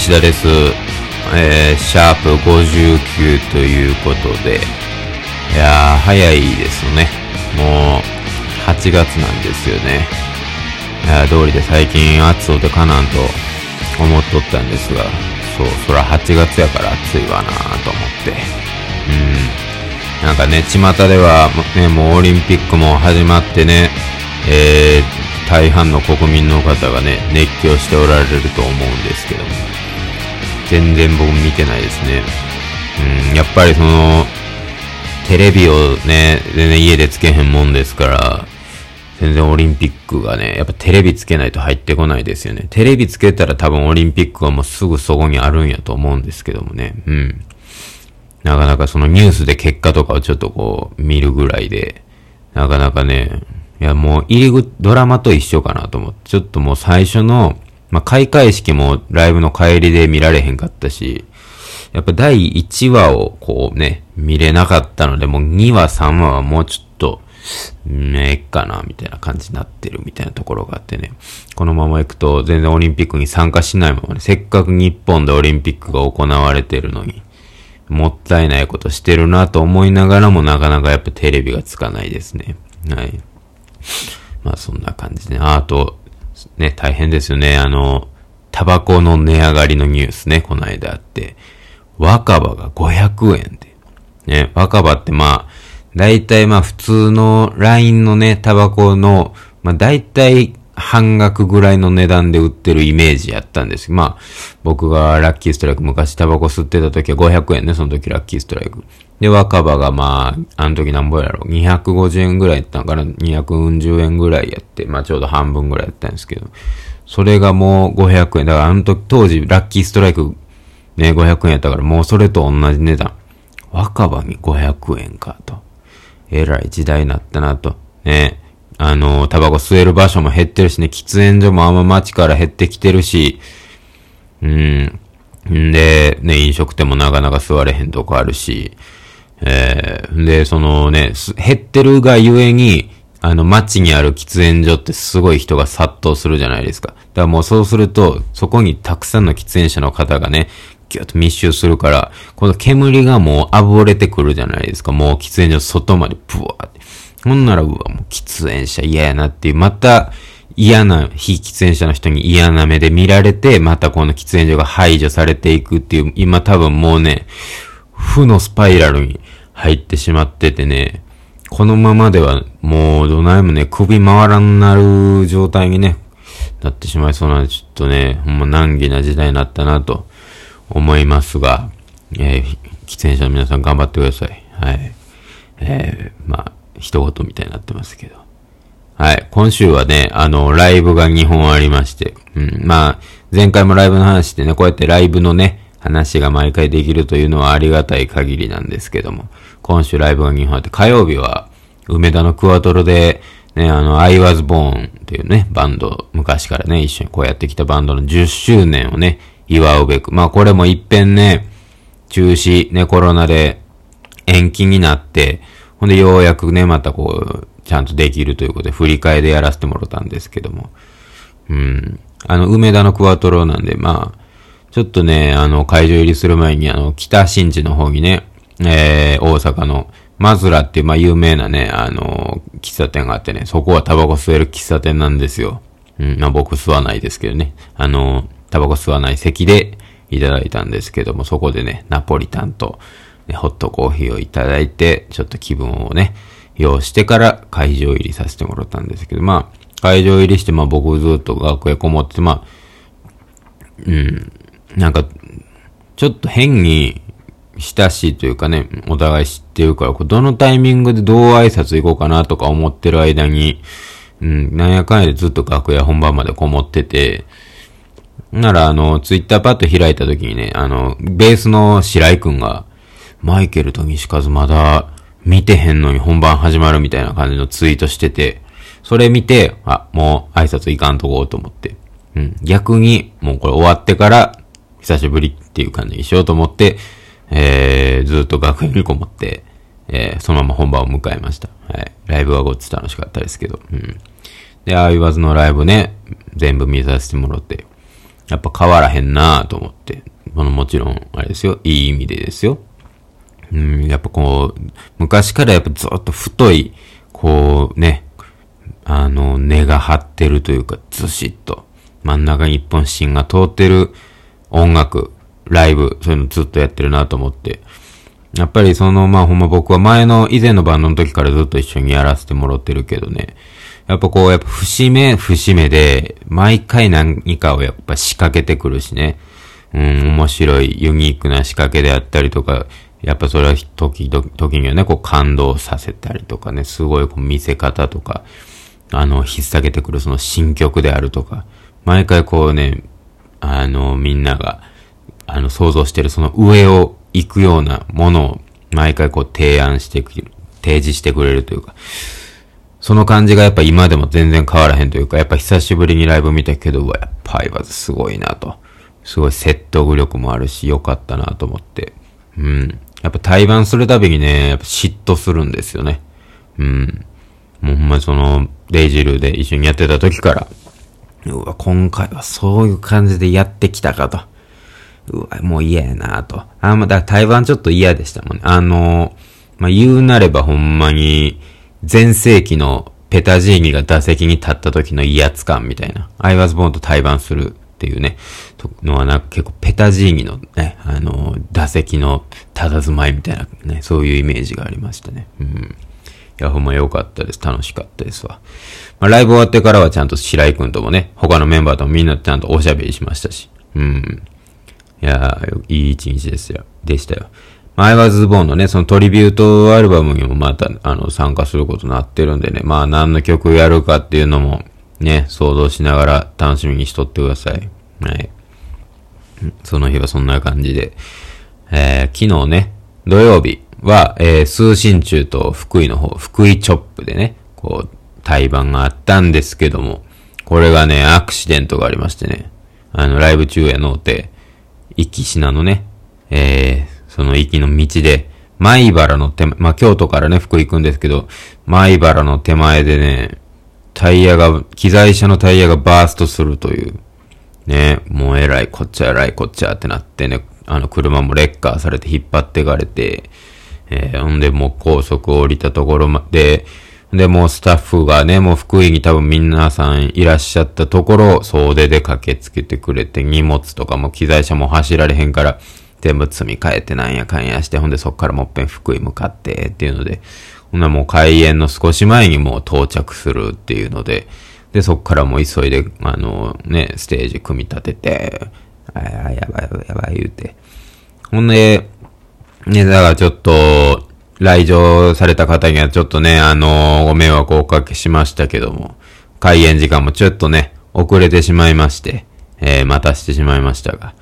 吉田です。えー、シャープ59ということで、いやー、早いですね。もう、8月なんですよね。いや通りで最近暑そうてかなんと思っとったんですが、そう、そら8月やから暑いわなと思って。うん。なんかね、巷では、ね、もうオリンピックも始まってね、えー、大半の国民の方がね、熱狂しておられると思うんですけども、全然僕見てないですね。うん、やっぱりその、テレビをね、全然家でつけへんもんですから、全然オリンピックがね、やっぱテレビつけないと入ってこないですよね。テレビつけたら多分オリンピックはもうすぐそこにあるんやと思うんですけどもね。うん。なかなかそのニュースで結果とかをちょっとこう見るぐらいで、なかなかね、いや、もう入り口、ドラマと一緒かなと思って、ちょっともう最初の、まあ、開会式もライブの帰りで見られへんかったし、やっぱ第1話をこうね、見れなかったので、もう2話、3話はもうちょっと、ねえかな、みたいな感じになってるみたいなところがあってね。このまま行くと全然オリンピックに参加しないままね、せっかく日本でオリンピックが行われてるのに、もったいないことしてるなと思いながらもなかなかやっぱテレビがつかないですね。はい。まあそんな感じで、ね、あと、ね、大変ですよね。あの、タバコの値上がりのニュースね、この間あって。若葉が500円で。ね、若葉ってまあ、大体まあ普通の LINE のね、タバコの、まあ大体半額ぐらいの値段で売ってるイメージやったんですまあ、僕がラッキーストライク、昔タバコ吸ってた時は500円ね、その時ラッキーストライク。で、若葉がまあ、あの時なんぼやろ、250円ぐらいやったんから、240円ぐらいやって、まあちょうど半分ぐらいやったんですけど、それがもう500円。だからあの時、当時ラッキーストライクね、500円やったからもうそれと同じ値段。若葉に500円かと。えらい時代になったなと。ね。あの、タバコ吸える場所も減ってるしね、喫煙所もあんま街から減ってきてるし、うん。んで、ね、飲食店もなかなか座れへんとこあるし、えー、で、そのね、減ってるがゆえに、あの、街にある喫煙所ってすごい人が殺到するじゃないですか。だからもうそうすると、そこにたくさんの喫煙者の方がね、ぎゅっと密集するから、この煙がもうあぶれてくるじゃないですか。もう喫煙所外までブワーっ。ほんなら、うわ、もう喫煙者嫌やなっていう、また嫌な、非喫煙者の人に嫌な目で見られて、またこの喫煙所が排除されていくっていう、今多分もうね、負のスパイラルに入ってしまっててね、このままではもうどないもね、首回らんなる状態にね、なってしまいそうなんで、ちょっとね、ほんま難儀な時代になったなと思いますが、えー、喫煙者の皆さん頑張ってください。はい。えー、まあ、一言みたいになってますけど。はい。今週はね、あの、ライブが2本ありまして。うん。まあ、前回もライブの話でね、こうやってライブのね、話が毎回できるというのはありがたい限りなんですけども。今週ライブが2本あって、火曜日は、梅田のクワトロで、ね、あの、I was born っていうね、バンド、昔からね、一緒にこうやってきたバンドの10周年をね、祝うべく。まあこれも一遍ね、中止、ね、コロナで延期になって、ほんで、ようやくね、またこう、ちゃんとできるということで、振り替えでやらせてもらったんですけども。うん。あの、梅田のクワトロなんで、まあ、ちょっとね、あの、会場入りする前に、あの、北新地の方にね、えー、大阪の、マズラっていう、まあ、有名なね、あの、喫茶店があってね、そこはタバコ吸える喫茶店なんですよ。うん、まあ、僕吸わないですけどね。あの、タバコ吸わない席でいただいたんですけども、そこでね、ナポリタンと、ホットコーヒーをいただいて、ちょっと気分をね、要してから会場入りさせてもらったんですけど、まあ、会場入りして、まあ僕ずっと楽屋こもって、まあ、うん、なんか、ちょっと変に親しいというかね、お互い知ってるから、どのタイミングでどう挨拶行こうかなとか思ってる間に、うん、なんやかんやでずっと楽屋本番までこもってて、なら、あの、ツイッターパッと開いた時にね、あの、ベースの白井くんが、マイケルと西和まだ見てへんのに本番始まるみたいな感じのツイートしてて、それ見て、あ、もう挨拶いかんとこうと思って。うん。逆に、もうこれ終わってから、久しぶりっていう感じにしようと思って、えー、ずっと楽屋にこもって、えー、そのまま本番を迎えました。はい。ライブはごっつ楽しかったですけど。うん。で、アイワズのライブね、全部見させてもらって。やっぱ変わらへんなと思って。このもちろん、あれですよ。いい意味でですよ。うん、やっぱこう、昔からやっぱずっと太い、こうね、あの、根が張ってるというか、ずしっと、真ん中に一本芯が通ってる音楽、ライブ、そういうのずっとやってるなと思って。やっぱりその、まあほんま僕は前の以前のバンドの時からずっと一緒にやらせてもらってるけどね。やっぱこう、やっぱ節目節目で、毎回何かをやっぱ仕掛けてくるしね。うん、面白い、ユニークな仕掛けであったりとか、やっぱそれは時々、時にはね、こう感動させたりとかね、すごいこう見せ方とか、あの、引っ提げてくるその新曲であるとか、毎回こうね、あの、みんなが、あの、想像してるその上を行くようなものを、毎回こう提案してくる、提示してくれるというか、その感じがやっぱ今でも全然変わらへんというか、やっぱ久しぶりにライブ見たけど、やっぱイバズすごいなと。すごい説得力もあるし、良かったなと思って。うん。やっぱ対バンするたびにね、やっぱ嫉妬するんですよね。うん。もうほんまにその、デイジルで一緒にやってた時から、うわ、今回はそういう感じでやってきたかと。うわ、もう嫌やなと。あ、ま、だから台湾ちょっと嫌でしたもんね。あの、まあ、言うなればほんまに、前世紀のペタジーニが打席に立った時の威圧感みたいな。アイワズボーンと対バンするっていうね、のはなんか結構ペタジーニのね、あの、打席の佇まいみたいなね、そういうイメージがありましたね。うん。いや、ほんま良かったです。楽しかったですわ。まあ、ライブ終わってからはちゃんと白井くんともね、他のメンバーともみんなちゃんとおしゃべりしましたし。うん。いやいい一日ですよ。でしたよ。アイワズボーンのね、そのトリビュートアルバムにもまた、あの、参加することになってるんでね、まあ何の曲やるかっていうのも、ね、想像しながら楽しみにしとってください。はい。その日はそんな感じで、えー、昨日ね、土曜日は、えー、通信中と福井の方、福井チョップでね、こう、対バンがあったんですけども、これがね、アクシデントがありましてね、あの、ライブ中やのうて、行き品のね、えー、その行きの道で、前原の手前、まあ、京都からね、福井行くんですけど、前原の手前でね、タイヤが、機材車のタイヤがバーストするという、ね、もう偉い、こっちは偉い、こっちはってなってね、あの車もレッカーされて引っ張ってかれて、えー、ほんでもう高速降りたところまで、で、もうスタッフがね、もう福井に多分皆さんいらっしゃったところ、総出で駆けつけてくれて、荷物とかも機材車も走られへんから、全部積み替えてなんやかんやして、ほんでそっからもっぺん福井向かってっていうので、ほんなもう開園の少し前にもう到着するっていうので、で、そっからもう急いで、あのね、ステージ組み立てて、あややばいやばい言うて。ほんで、ね、だからちょっと、来場された方にはちょっとね、あのご迷惑をおかけしましたけども、開演時間もちょっとね、遅れてしまいまして、えー、待たしてしまいましたが、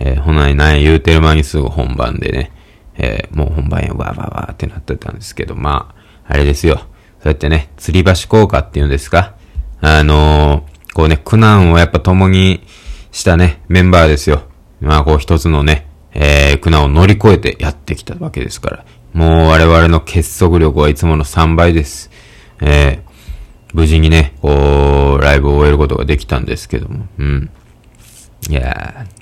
えー、ほなに何言うてる間にすぐ本番でね、えー、もう本番へわわわってなってたんですけど、まあ、あれですよ。そうやってね、吊り橋効果っていうんですか？あのー、こうね、苦難をやっぱ共にしたね、メンバーですよ。まあ、こう一つのね、えー、苦難を乗り越えてやってきたわけですから。もう我々の結束力はいつもの3倍です。えー、無事にね、こう、ライブを終えることができたんですけども。うん。いやー、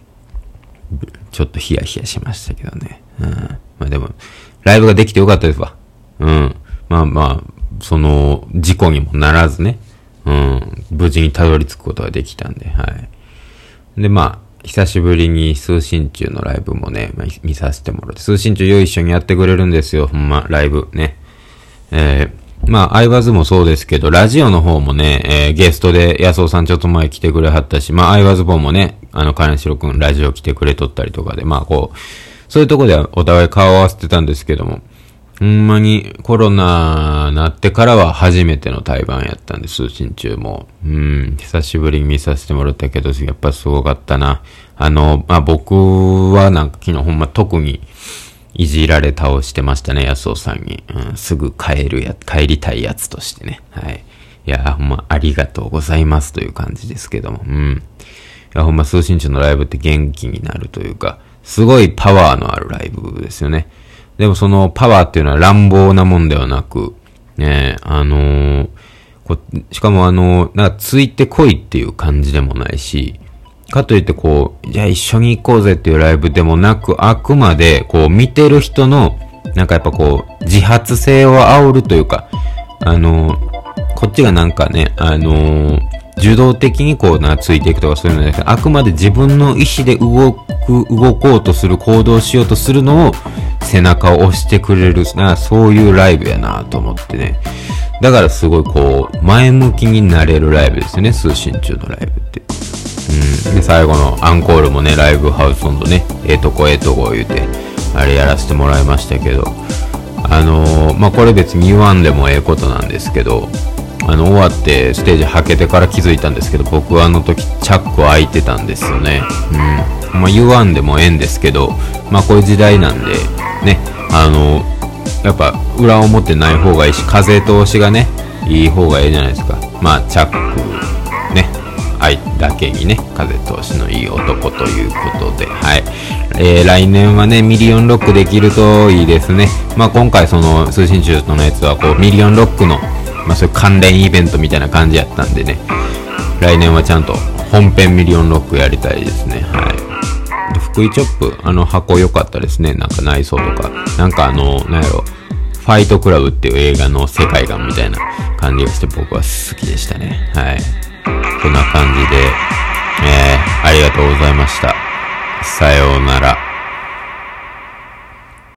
ちょっとヒヤヒヤしましたけどね。うん。まあでも、ライブができてよかったですわ。うん。まあまあ、その、事故にもならずね。うん、無事にたどり着くことができたんで、はい。で、まあ、久しぶりに通信中のライブもね、まあ、見させてもらって、通信中よ一緒にやってくれるんですよ、ほんま、ライブね。えー、まあ、アイバズもそうですけど、ラジオの方もね、えー、ゲストで安尾さんちょっと前来てくれはったし、まあ、アイバズボンもね、あの、金城くんラジオ来てくれとったりとかで、まあ、こう、そういうとこではお互い顔を合わせてたんですけども、ほんまにコロナなってからは初めての対バンやったんで、通信中も。うん、久しぶりに見させてもらったけど、やっぱすごかったな。あの、まあ、僕はなんか昨日ほんま特にいじられ倒してましたね、安尾さんに。うん、すぐ帰るや、帰りたいやつとしてね。はい。いや、ほんまありがとうございますという感じですけども。うん。いや、ほんま通信中のライブって元気になるというか、すごいパワーのあるライブですよね。でもそのパワーっていうのは乱暴なもんではなく、ね、あのー、こしかもあのー、なんかついてこいっていう感じでもないし、かといってこう、じゃあ一緒に行こうぜっていうライブでもなく、あくまで、こう、見てる人の、なんかやっぱこう、自発性を煽るというか、あのこっちがなんかね、あの受動的にこうな、ついていくとかそういうのじゃなくて、あくまで自分の意思で動く、動こうとする、行動しようとするのを、背中を押してくれるな、そういうライブやなと思ってね。だからすごいこう、前向きになれるライブですよね、通信中のライブって。うん。で、最後のアンコールもね、ライブハウス温度ね、ええー、とこええー、とこ言うて、あれやらせてもらいましたけど、あのー、まあ、これ別に言わんでもええことなんですけど、あの、終わってステージはけてから気づいたんですけど、僕はあの時チャック開いてたんですよね。うん。まあ、言わんでもええんですけど、まあ、こういう時代なんで、ね、あの、やっぱ裏表ない方がいいし、風通しがね、いい方がいいじゃないですか。まあ、チャック、ね、愛だけにね、風通しのいい男ということで、はい。えー、来年はね、ミリオンロックできるといいですね。まあ、今回その通信中のやつは、こう、ミリオンロックの、まあ、そういう関連イベントみたいな感じやったんでね、来年はちゃんと本編ミリオンロックやりたいですね。はい。福井チョップ、あの箱良かったですね。なんか内装とか。なんかあの、なんやろ、ファイトクラブっていう映画の世界観みたいな感じがして僕は好きでしたね。はい。こんな感じで、えー、ありがとうございました。さようなら。